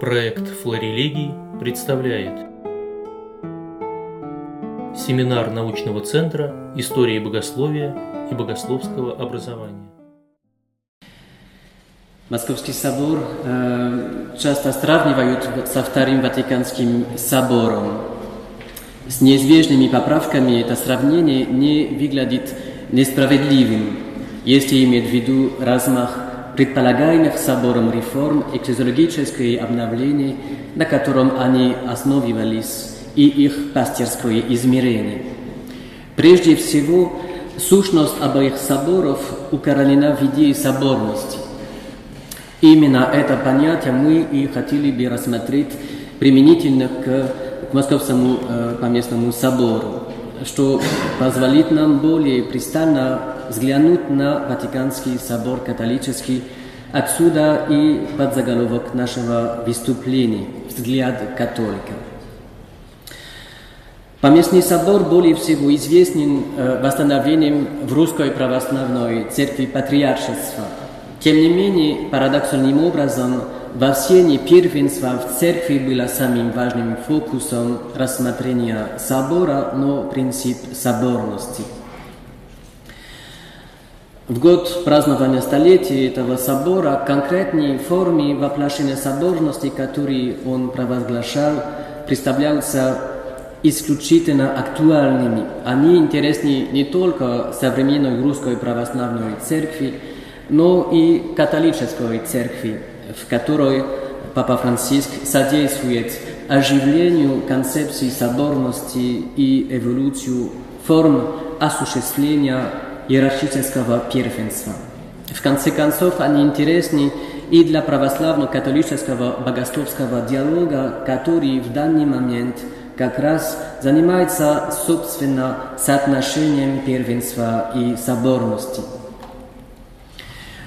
Проект «Флорелегий» представляет Семинар научного центра истории богословия и богословского образования. Московский собор э, часто сравнивают со Вторым Ватиканским собором. С неизбежными поправками это сравнение не выглядит несправедливым, если иметь в виду размах предполагаемых собором реформ экклезиологическое обновление, на котором они основывались, и их пастерское измерение. Прежде всего, сущность обоих соборов укоренена в идее соборности. Именно это понятие мы и хотели бы рассмотреть применительно к, к Московскому э, поместному собору, что позволит нам более пристально взглянуть на Ватиканский собор католический, отсюда и подзаголовок нашего выступления «Взгляд католика». Поместный собор более всего известен э, восстановлением в русской православной церкви патриаршества. Тем не менее, парадоксальным образом, во первенства в церкви было самым важным фокусом рассмотрения собора, но принцип соборности – в год празднования столетия этого собора конкретные формы воплощения соборности, которые он провозглашал, представляются исключительно актуальными. Они интересны не только современной русской православной церкви, но и католической церкви, в которой Папа Франциск содействует оживлению концепции соборности и эволюцию форм осуществления иерархического первенства. В конце концов, они интересны и для православно-католического богословского диалога, который в данный момент как раз занимается, собственно, соотношением первенства и соборности.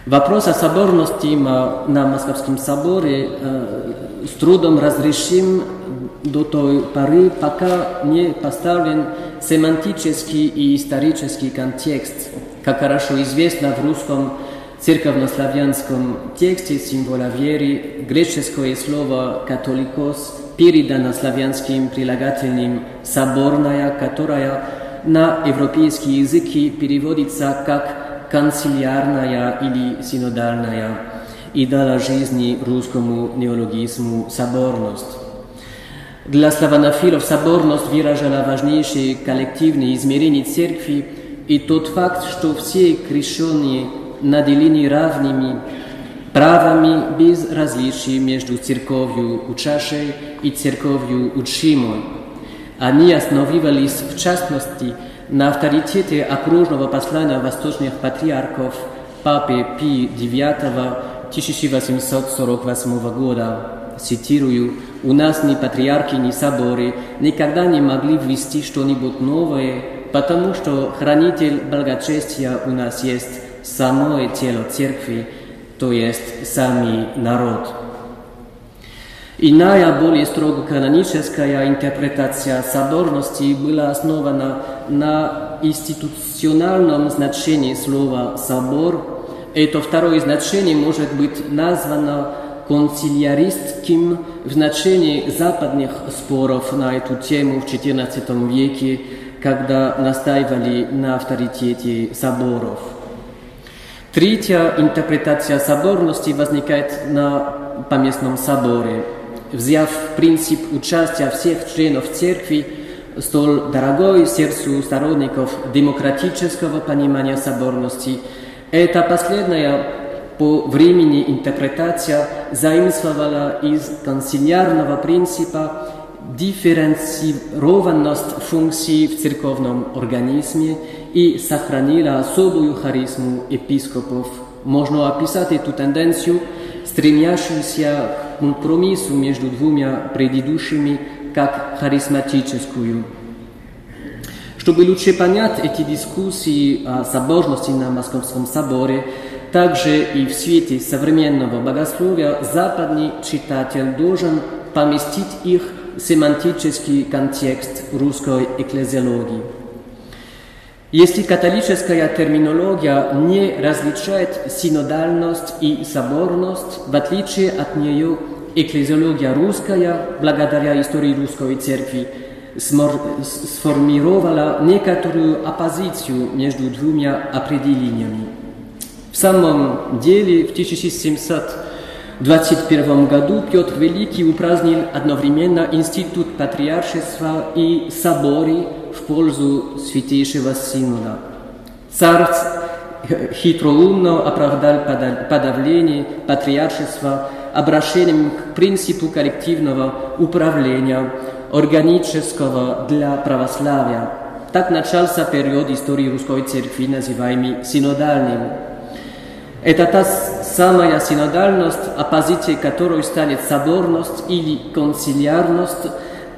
Вопрос о соборности на Московском соборе э, с трудом разрешим до той поры, пока не поставлен семантический и исторический контекст. Как хорошо известно в русском церковнославянском тексте символа веры греческое слово «католикос» передано славянским прилагательным «соборная», которая на европейские языки переводится как «канцелярная» или «синодальная» и дала жизни русскому неологизму «соборность». Dla славянофилов соборность выражала важнейшие коллективные измерения церкви и тот факт, что все крещенные наделены равными правами без различий между церковью учащей и церковью учимой. Они основывались, в частности, на авторитете окружного послания восточных патриархов Папы Пи IX 1848 года цитирую, «У нас ни патриархи, ни соборы никогда не могли ввести что-нибудь новое, потому что хранитель благочестия у нас есть самое тело церкви, то есть сами народ». Иная, более строго каноническая интерпретация соборности была основана на институциональном значении слова «собор». Это второе значение может быть названо консилиаристским в значении западных споров на эту тему в XIV веке, когда настаивали на авторитете соборов. Третья интерпретация соборности возникает на поместном соборе. Взяв принцип участия всех членов церкви, столь дорогой сердцу сторонников демократического понимания соборности, это последняя по времени интерпретация заимствовала из консилиарного принципа дифференцированность функций в церковном организме и сохранила особую харизму епископов. Можно описать эту тенденцию, стремящуюся к компромиссу между двумя предыдущими, как харизматическую. Чтобы лучше понять эти дискуссии о соборности на Московском соборе, также и в свете современного богословия западный читатель должен поместить их в семантический контекст русской экклезиологии. Если католическая терминология не различает синодальность и соборность, в отличие от нее экклезиология русская, благодаря истории русской церкви, сформировала некоторую оппозицию между двумя определениями. В самом деле, в 1721 году Петр Великий упразднил одновременно институт патриаршества и соборы в пользу Святейшего Синода. Царь хитроумно оправдал подавление патриаршества обращением к принципу коллективного управления, органического для православия. Так начался период истории русской церкви, называемый синодальным. Это та самая синодальность, оппозицией которой станет соборность или консилиарность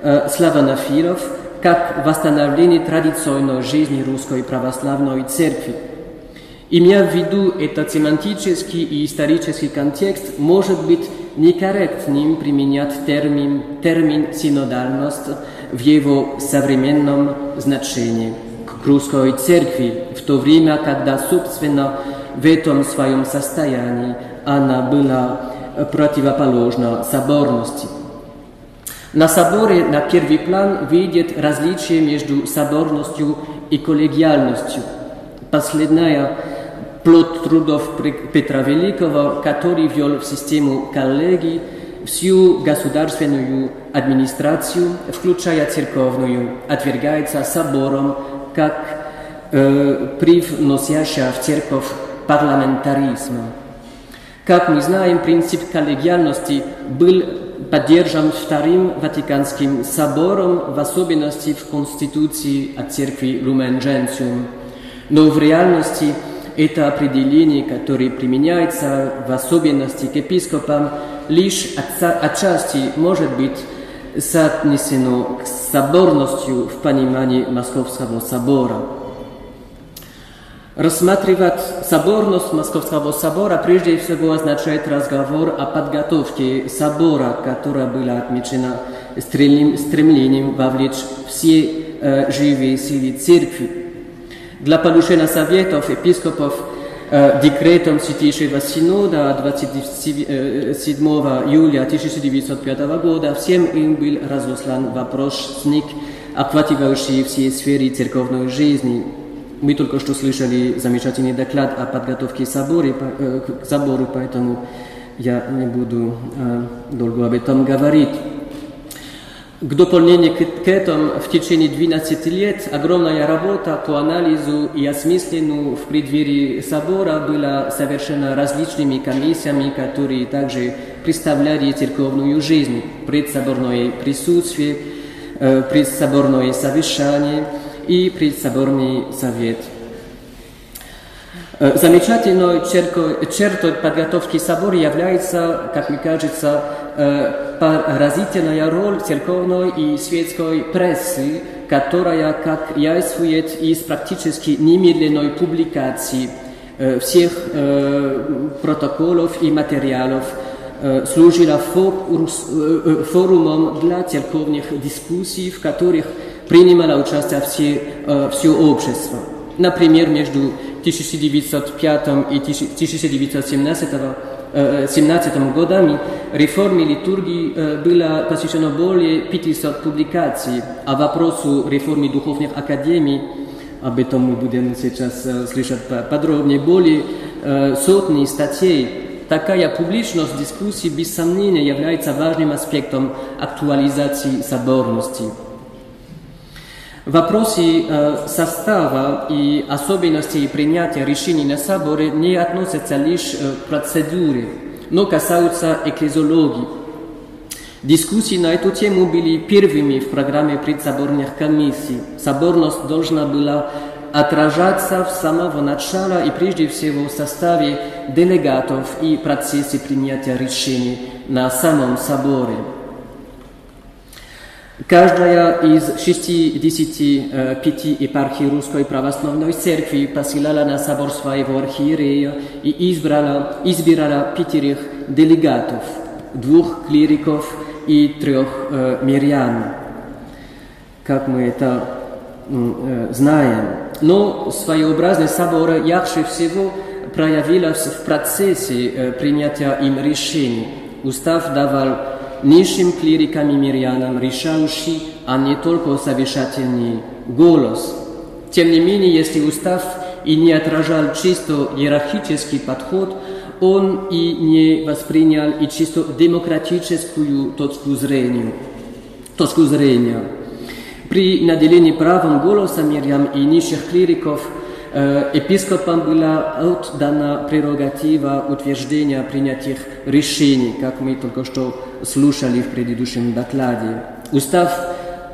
э, славянофилов, как восстановление традиционной жизни русской православной церкви. Имея в виду этот семантический и исторический контекст, может быть некорректным применять термин, термин «синодальность» в его современном значении к русской церкви, в то время, когда, собственно, в этом своем состоянии она была противоположна соборности. На соборе на первый план выйдет различие между соборностью и коллегиальностью. Последняя плод трудов Петра Великого, который ввел в систему коллегий всю государственную администрацию, включая церковную, отвергается собором как э, привносящая в церковь парламентаризма. Как мы знаем, принцип коллегиальности был поддержан Вторым Ватиканским собором, в особенности в Конституции от Церкви Lumen Gentium. Но в реальности это определение, которое применяется в особенности к епископам, лишь отчасти может быть соотнесено к соборностью в понимании Московского собора. Рассматривать соборность Московского собора прежде всего означает разговор о подготовке собора, которая была отмечена стремлением вовлечь все э, живые силы церкви Dla poruszenia Sowietów, episkopów декретом Святейшего Синода 27 июля 1905 года всем им был разослан вопросник, охватывающий все сферы церковной жизни. Мы только что слышали замечательный доклад о подготовке собора, к собору, поэтому я не буду долго об этом говорить. К дополнению к этому в течение 12 лет огромная работа по анализу и осмыслению в преддверии собора была совершена различными комиссиями, которые также представляли церковную жизнь, предсоборное присутствие, предсоборное совещание и предсоборный совет. Замечательной чертой подготовки собора является, как мне кажется, поразительная роль церковной и светской прессы, которая, как яствует из практически немедленной публикации всех протоколов и материалов, служила форумом для церковных дискуссий, в которых принимало участие все, все общество. Например, между 1905 и 1917 17 годами реформе литургии было посвящено более 500 публикаций, а вопросу реформы духовных академий, об этом мы будем сейчас слышать подробнее, более сотни статей. Такая публичность дискуссий без сомнения является важным аспектом актуализации соборности. Вопросы состава и особенностей принятия решений на соборе не относятся лишь к процедуре, но касаются экклезиологии. Дискуссии на эту тему были первыми в программе предсоборных комиссий. Соборность должна была отражаться с самого начала и прежде всего в составе делегатов и процессе принятия решений на самом соборе. Каждая из 65 епархий Русской Православной Церкви посылала на собор своего архиерея и избрала, избирала пятерых делегатов, двух клириков и трех э, мирян, как мы это э, знаем. Но своеобразность собора ярче всего проявилась в процессе э, принятия им решений. устав давал низшим клирикам и мирянам решающий, а не только совещательный голос. Тем не менее, если устав и не отражал чисто иерархический подход, он и не воспринял и чисто демократическую точку зрения. Точку зрения. При наделении правом голоса мирян и низших клириков епископам была отдана прерогатива утверждения принятых решений, как мы только что слушали в предыдущем докладе. Устав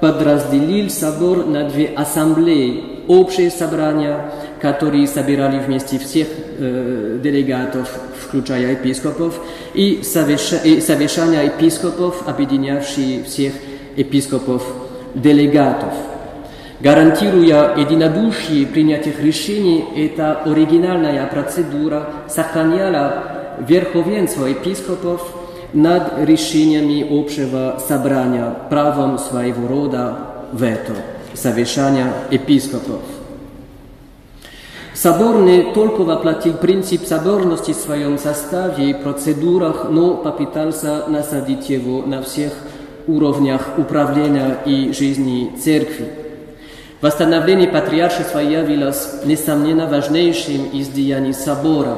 подразделил собор на две ассамблеи, общее собрание, которые собирали вместе всех э, делегатов, включая епископов, и совещания епископов, объединявшие всех епископов-делегатов. Гарантируя единодушие принятых решений, эта оригинальная процедура сохраняла верховенство епископов над решениями общего собрания, правом своего рода вето, совещания епископов. Собор не только воплотил принцип соборности в своем составе и процедурах, но попытался насадить его на всех уровнях управления и жизни церкви. Восстановление патриаршества явилось, несомненно, важнейшим из деяний собора.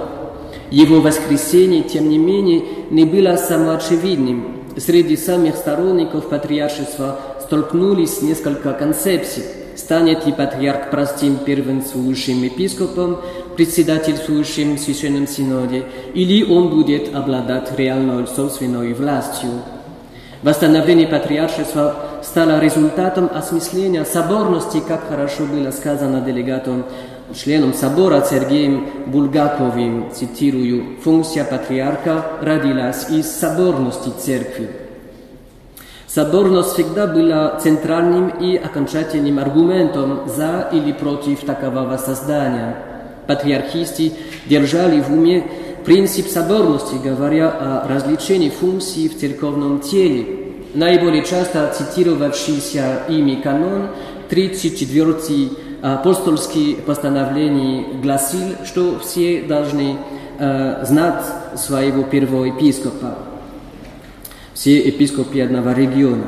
Его воскресение, тем не менее, не было самоочевидным. Среди самих сторонников патриаршества столкнулись несколько концепций. Станет ли патриарх простым первенствующим епископом, председательствующим в Священном Синоде, или он будет обладать реальной собственной властью? Восстановление патриаршества стало результатом осмысления соборности, как хорошо было сказано делегатом, членом собора Сергеем Булгаковым, цитирую, «Функция патриарха родилась из соборности церкви». Соборность всегда была центральным и окончательным аргументом за или против такового создания. Патриархисты держали в уме принцип соборности, говоря о различении функций в церковном теле. Наиболее часто цитировавшийся ими канон 34 апостольский постановлений гласил, что все должны э, знать своего первого епископа, все епископы одного региона.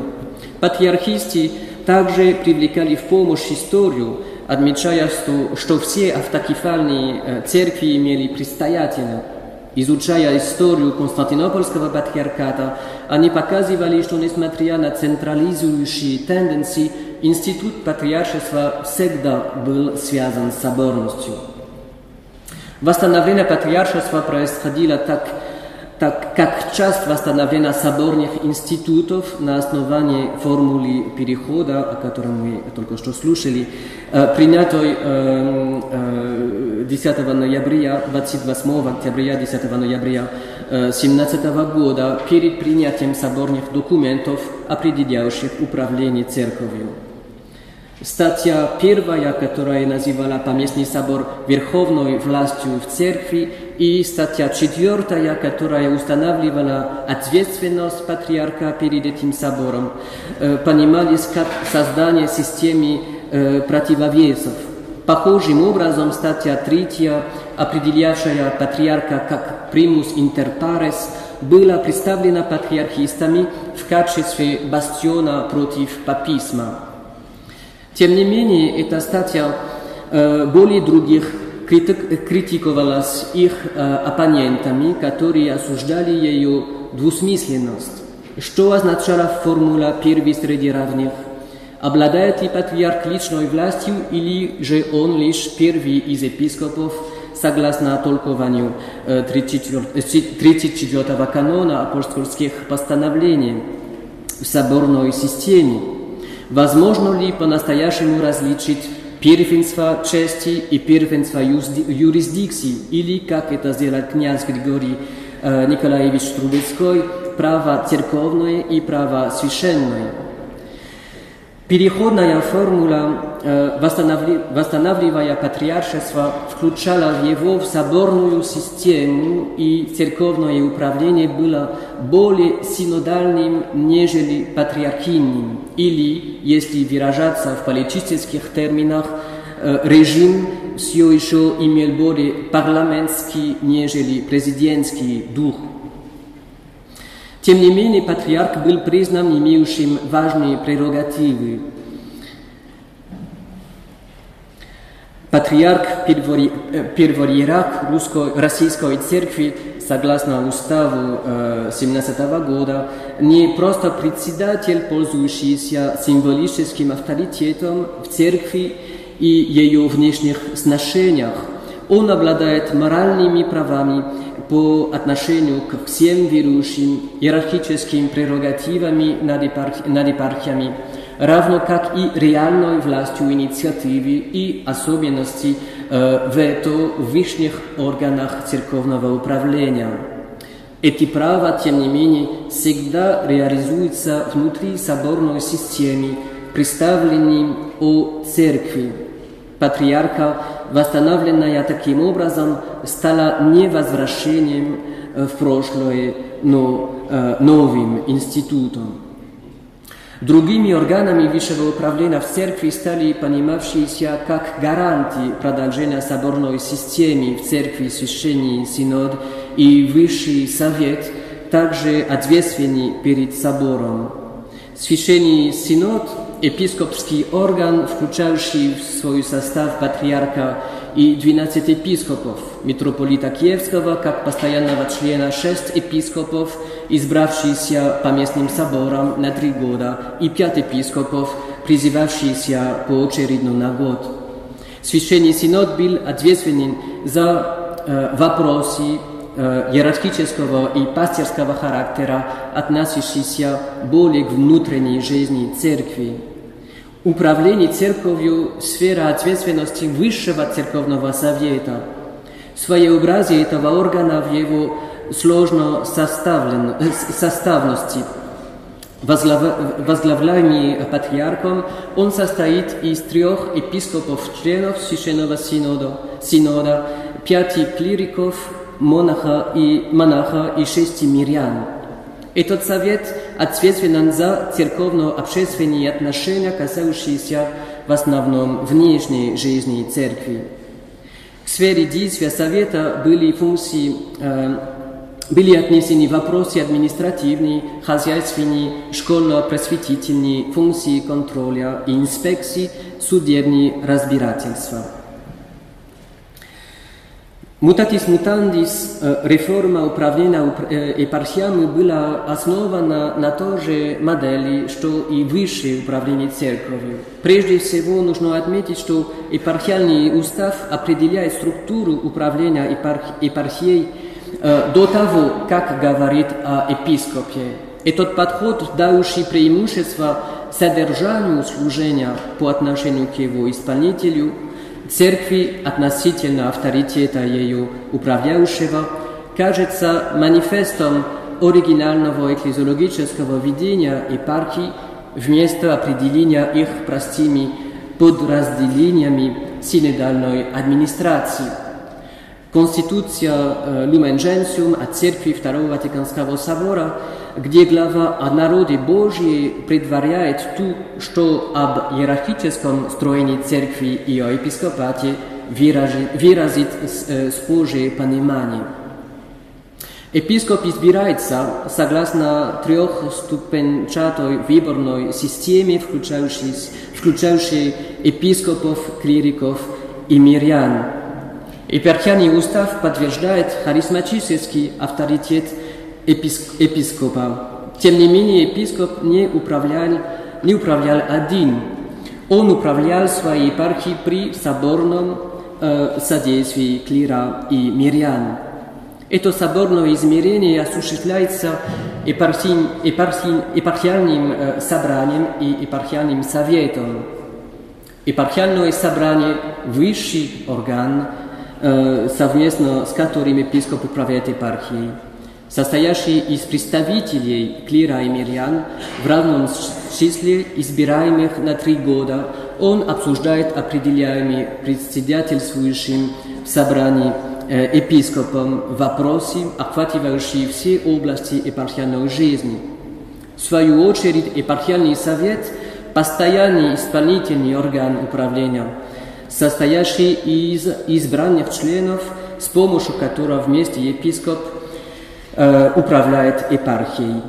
Патриархисты также привлекали в помощь историю, отмечая, что, что все автокефальные э, церкви имели предстоятеля – Изучая историю Константинопольского патриархата, они показывали, что несмотря на централизующие тенденции, институт патриаршества всегда был связан с соборностью. Восстановление патриаршества происходило так, так как часть восстановления соборных институтов на основании формулы перехода, о котором мы только что слушали, принятой 10 ноября, 28 октября, 10 ноября 17 года перед принятием соборных документов, определяющих управление церковью. Статья первая, которая называла Поместный собор верховной властью в церкви, и статья четвертая, которая устанавливала ответственность патриарха перед этим собором, понимались как создание системы противовесов. Похожим образом статья третья, определявшая патриарха как примус inter pares, была представлена патриархистами в качестве бастиона против папизма. Тем не менее, эта статья э, более других критик, критиковалась их э, оппонентами, которые осуждали ее двусмысленность. Что означала формула «первый среди равных»? Обладает ли патриарх личной властью или же он лишь первый из епископов, согласно толкованию 34, 34 канона апостольских постановлений в соборной системе? Возможно ли по-настоящему различить первенство чести и первенство юрисдикции, или, как это сделал князь Григорий Николаевич Трубецкой, право церковное и право священное? Переходная формула, восстанавливая патриаршество, включала его в соборную систему, и церковное управление было более синодальным, нежели патриархийным, или, если выражаться в политических терминах, режим все еще имел более парламентский, нежели президентский дух. Тем не менее, патриарх был признан имеющим важные прерогативы. Патриарх первоиерарх русской, российской церкви, согласно уставу 17 года, не просто председатель, пользующийся символическим авторитетом в церкви и ее внешних сношениях. Он обладает моральными правами по отношению к всем верующим, иерархическими прерогативами над, епарх... над епархиями, равно как и реальной властью инициативы и особенностей э, вето в высших органах церковного управления. Эти права, тем не менее, всегда реализуются внутри соборной системы, представленной о церкви. Патриарха, восстановленная таким образом, стала не возвращением в прошлое, но э, новым институтом. Другими органами высшего управления в церкви стали понимавшиеся как гарантии продолжения соборной системы в церкви священный синод и высший совет, также ответственный перед собором. Священный синод – епископский орган, включающий в свой состав патриарха и 12 епископов, митрополита Киевского как постоянного члена 6 епископов, избравшиеся по местным соборам на три года, и 5 епископов, призывавшиеся поочередно на год. Священный Синод был ответственен за э, вопросы иерархического и пасторского характера, относящиеся более к внутренней жизни церкви. Управление церковью – сфера ответственности Высшего Церковного Совета. Своеобразие этого органа в его сложно составности. Возглавляемый патриархом, он состоит из трех епископов-членов Священного Синода, Синода, пяти клириков, монаха и, монаха и шести мирян. Этот совет ответственен за церковно-общественные отношения, касающиеся в основном внешней жизни церкви. К сфере действия совета были функции, э, были отнесены вопросы административные, хозяйственные, школьно-просветительные, функции контроля и инспекции, судебные разбирательства. Mutatis mutandis, реформа управления епархиями была основана на той же модели, что и высшее управление церковью. Прежде всего нужно отметить, что епархиальный устав определяет структуру управления епархией до того, как говорит о епископе. Этот подход, дающий преимущество содержанию служения по отношению к его исполнителю – церкви относительно авторитета ее управляющего кажется манифестом оригинального экклезиологического видения епархии вместо определения их простыми подразделениями синодальной администрации. Конституция Lumen Gentium от Церкви Второго Ватиканского собора – где глава о народе Божьей предваряет ту, что об иерархическом строении церкви и о епископате выразит, выразит схожее понимание. Епископ избирается согласно трехступенчатой выборной системе, включающей, включающей епископов, клириков и мирян. Епархиальный устав подтверждает харизматический авторитет епископа. Тем не менее, епископ не управлял, не управлял один. Он управлял своей епархией при соборном э, содействии клира и мирян. Это соборное измерение осуществляется епархиальным, епархиальным э, собранием и епархиальным советом. Епархиальное собрание – высший орган, э, совместно с которым епископ управляет епархией состоящий из представителей клира и мирян в равном числе избираемых на три года, он обсуждает определяемые председательствующим в собрании э, епископом вопросы, охватывающие все области епархиальной жизни. В свою очередь, епархиальный совет – постоянный исполнительный орган управления, состоящий из избранных членов, с помощью которого вместе епископ управляет епархией.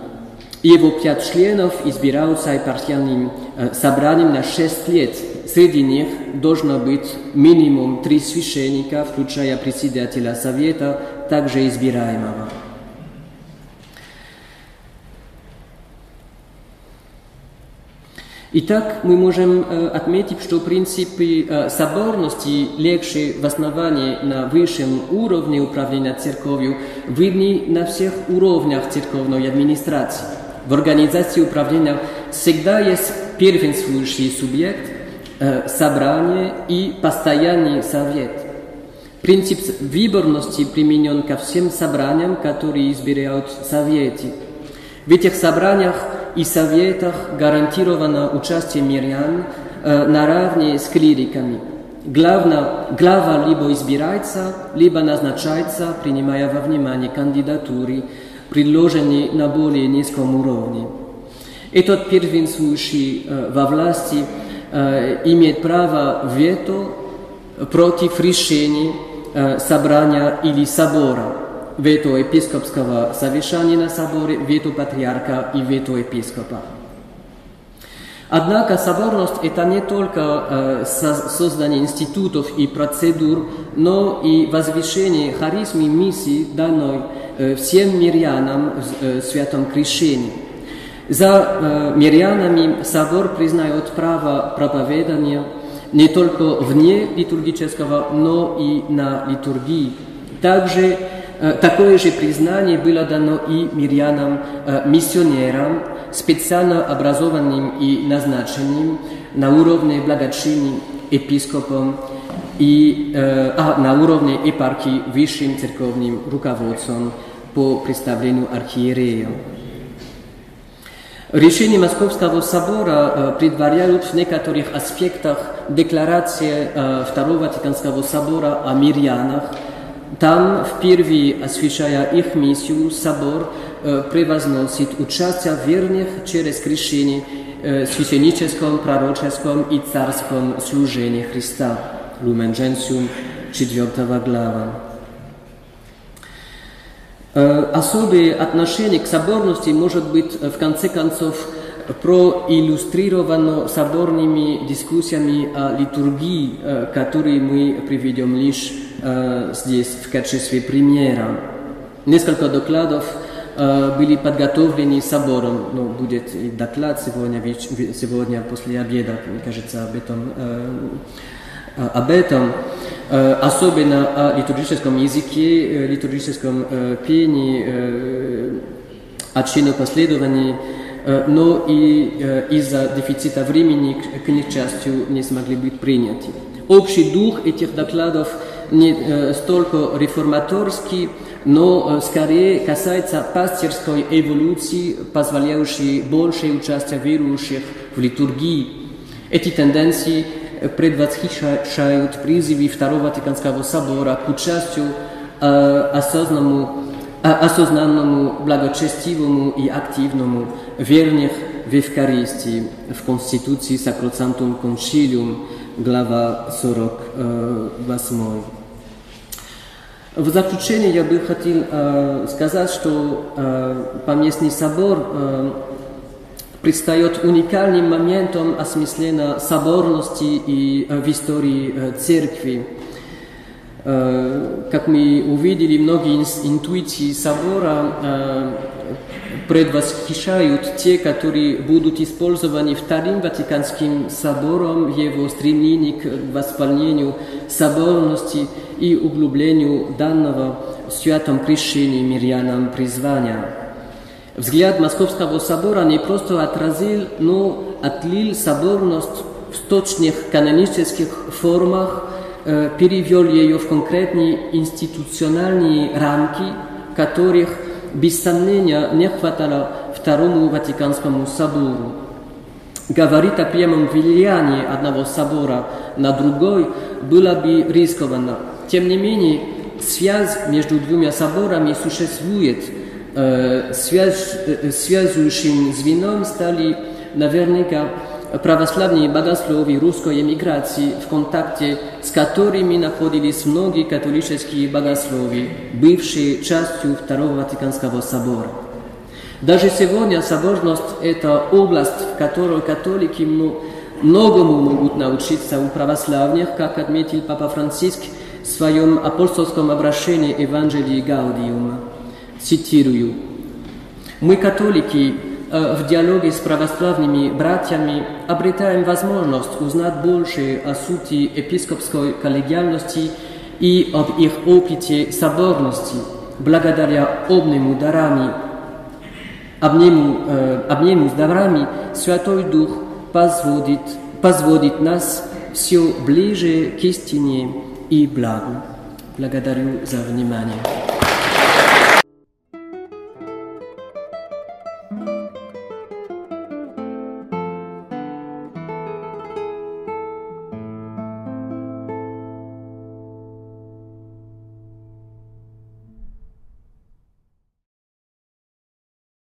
Его пять членов избираются импартиальным э, собранием на шесть лет. Среди них должно быть минимум три священника, включая председателя совета, также избираемого. Итак, мы можем э, отметить, что принципы э, соборности, легче в основании на высшем уровне управления церковью, видны на всех уровнях церковной администрации. В организации управления всегда есть первенствующий субъект, э, собрание и постоянный совет. Принцип выборности применен ко всем собраниям, которые избирают советы. В этих собраниях и советах гарантировано участие мирян э, наравне с клириками. Главное, глава либо избирается, либо назначается, принимая во внимание кандидатуры, предложенные на более низком уровне. Этот первенствующий э, во власти э, имеет право вето против решений э, собрания или собора вето епископского совещания на соборе, вето патриарха и вето епископа. Однако соборность – это не только э, создание институтов и процедур, но и возвышение харизмы миссии, данной э, всем мирянам в э, Святом Крещении. За э, мирянами собор признает право проповедания не только вне литургического, но и на литургии. Также Такое же признание было дано и мирянам, миссионерам, специально образованным и назначенным на уровне благочинным епископом и а, на уровне епархии высшим церковным руководством по представлению архиерея. Решение Московского собора предваряют в некоторых аспектах декларации Второго Ватиканского собора о мирянах – там, впервые освещая их миссию, собор э, превозносит участие верных через крещение э, священническом, пророческом и царском служении Христа. Lumen Gentium, 4 глава. Э, особое отношение к соборности может быть, в конце концов, проиллюстрировано соборными дискуссиями о литургии, которые мы приведем лишь здесь в качестве примера. Несколько докладов были подготовлены собором, но будет и доклад сегодня, сегодня после обеда, мне кажется, об этом, об этом особенно о литургическом языке, литургическом пении, о чинопоследовании, но и из-за дефицита времени к несчастью не смогли быть приняты. Общий дух этих докладов не столько реформаторский, но скорее касается пасторской эволюции, позволяющей большее участие верующих в литургии. Эти тенденции предвосхищают призывы Второго Ватиканского собора к участию осознанному осознанному, благочестивому и активному верных в Евхаристии в Конституции Sacrosanctum Concilium, глава 48. В заключение я бы хотел э, сказать, что э, Поместный собор э, предстает уникальным моментом осмысления соборности и э, в истории э, церкви. Как мы увидели, многие интуиции собора предвосхищают те, которые будут использованы Вторым Ватиканским собором его стремлении к восполнению соборности и углублению данного в святом крещении мирянам призвания. Взгляд Московского собора не просто отразил, но отлил соборность в точных канонических формах, перевел ее в конкретные институциональные рамки, которых, без сомнения, не хватало Второму Ватиканскому собору. Говорить о прямом влиянии одного собора на другой было бы рискованно. Тем не менее, связь между двумя соборами существует. Связь, связующим звеном стали наверняка православные богословы русской эмиграции, в контакте с которыми находились многие католические богословы, бывшие частью Второго Ватиканского собора. Даже сегодня соборность – это область, в которой католики многому могут научиться у православных, как отметил Папа Франциск в своем апостольском обращении Евангелии Гаудиума. Цитирую. «Мы, католики, в диалоге с православными братьями обретаем возможность узнать больше о сути епископской коллегиальности и об их опыте соборности, благодаря обмену дарами, обмену, э, обмену с дарами Святой Дух позводит, позводит нас все ближе к истине и благу. Благодарю за внимание.